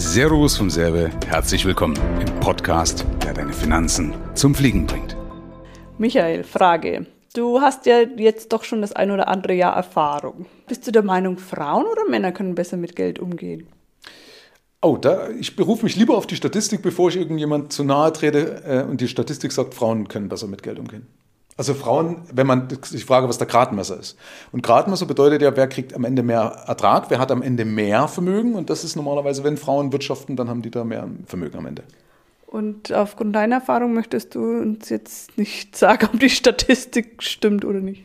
Servus vom Serbe, herzlich willkommen im Podcast, der deine Finanzen zum Fliegen bringt. Michael, Frage. Du hast ja jetzt doch schon das ein oder andere Jahr Erfahrung. Bist du der Meinung, Frauen oder Männer können besser mit Geld umgehen? Oh, da, ich berufe mich lieber auf die Statistik, bevor ich irgendjemand zu nahe trete äh, und die Statistik sagt, Frauen können besser mit Geld umgehen. Also Frauen, wenn man, ich frage, was der Gradmesser ist. Und Gradmesser bedeutet ja, wer kriegt am Ende mehr Ertrag, wer hat am Ende mehr Vermögen. Und das ist normalerweise, wenn Frauen wirtschaften, dann haben die da mehr Vermögen am Ende. Und aufgrund deiner Erfahrung möchtest du uns jetzt nicht sagen, ob die Statistik stimmt oder nicht?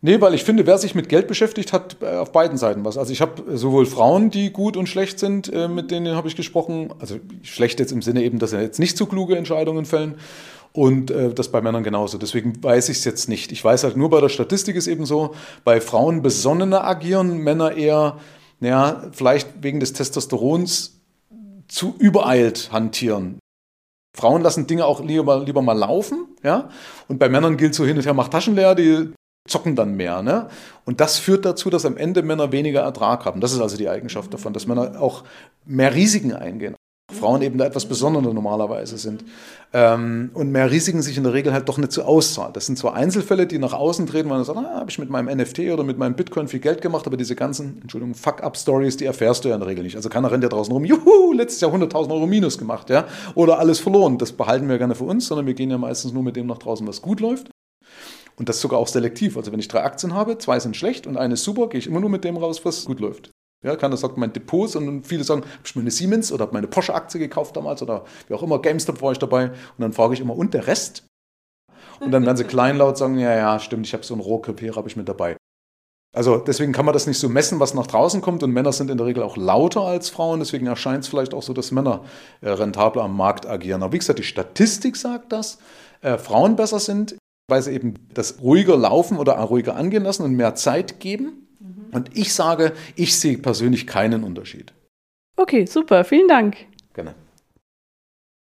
Nee, weil ich finde, wer sich mit Geld beschäftigt, hat äh, auf beiden Seiten was. Also ich habe sowohl Frauen, die gut und schlecht sind, äh, mit denen habe ich gesprochen. Also schlecht jetzt im Sinne eben, dass sie jetzt nicht so kluge Entscheidungen fällen. Und äh, das bei Männern genauso. Deswegen weiß ich es jetzt nicht. Ich weiß halt nur bei der Statistik ist eben so, bei Frauen besonnener agieren, Männer eher, naja, vielleicht wegen des Testosterons zu übereilt hantieren. Frauen lassen Dinge auch lieber, lieber mal laufen, ja. Und bei Männern gilt so hin und her, macht Taschen leer, die zocken dann mehr. Ne? Und das führt dazu, dass am Ende Männer weniger Ertrag haben. Das ist also die Eigenschaft davon, dass Männer auch mehr Risiken eingehen. Frauen eben da etwas Besonderer normalerweise sind. Ähm, und mehr Risiken sich in der Regel halt doch nicht so auszahlt. Das sind zwar Einzelfälle, die nach außen treten, weil man sagt, ah, habe ich mit meinem NFT oder mit meinem Bitcoin viel Geld gemacht, aber diese ganzen, Entschuldigung, Fuck-up-Stories, die erfährst du ja in der Regel nicht. Also keiner rennt ja draußen rum, juhu, letztes Jahr 100.000 Euro Minus gemacht, ja, oder alles verloren. Das behalten wir gerne für uns, sondern wir gehen ja meistens nur mit dem nach draußen, was gut läuft. Und das sogar auch selektiv. Also wenn ich drei Aktien habe, zwei sind schlecht und eine ist super, gehe ich immer nur mit dem raus, was gut läuft. Ja, keiner sagt mein Depot, sondern viele sagen, habe ich mir eine Siemens oder habe meine Porsche-Aktie gekauft damals oder wie auch immer, GameStop war ich dabei. Und dann frage ich immer, und der Rest? Und dann werden sie kleinlaut sagen, ja, ja, stimmt, ich habe so einen Rohkrepierer, habe ich mit dabei. Also deswegen kann man das nicht so messen, was nach draußen kommt. Und Männer sind in der Regel auch lauter als Frauen. Deswegen erscheint es vielleicht auch so, dass Männer äh, rentabler am Markt agieren. Aber wie gesagt, die Statistik sagt, dass äh, Frauen besser sind, weil sie eben das ruhiger laufen oder ruhiger angehen lassen und mehr Zeit geben. Und ich sage, ich sehe persönlich keinen Unterschied. Okay, super. Vielen Dank. Gerne.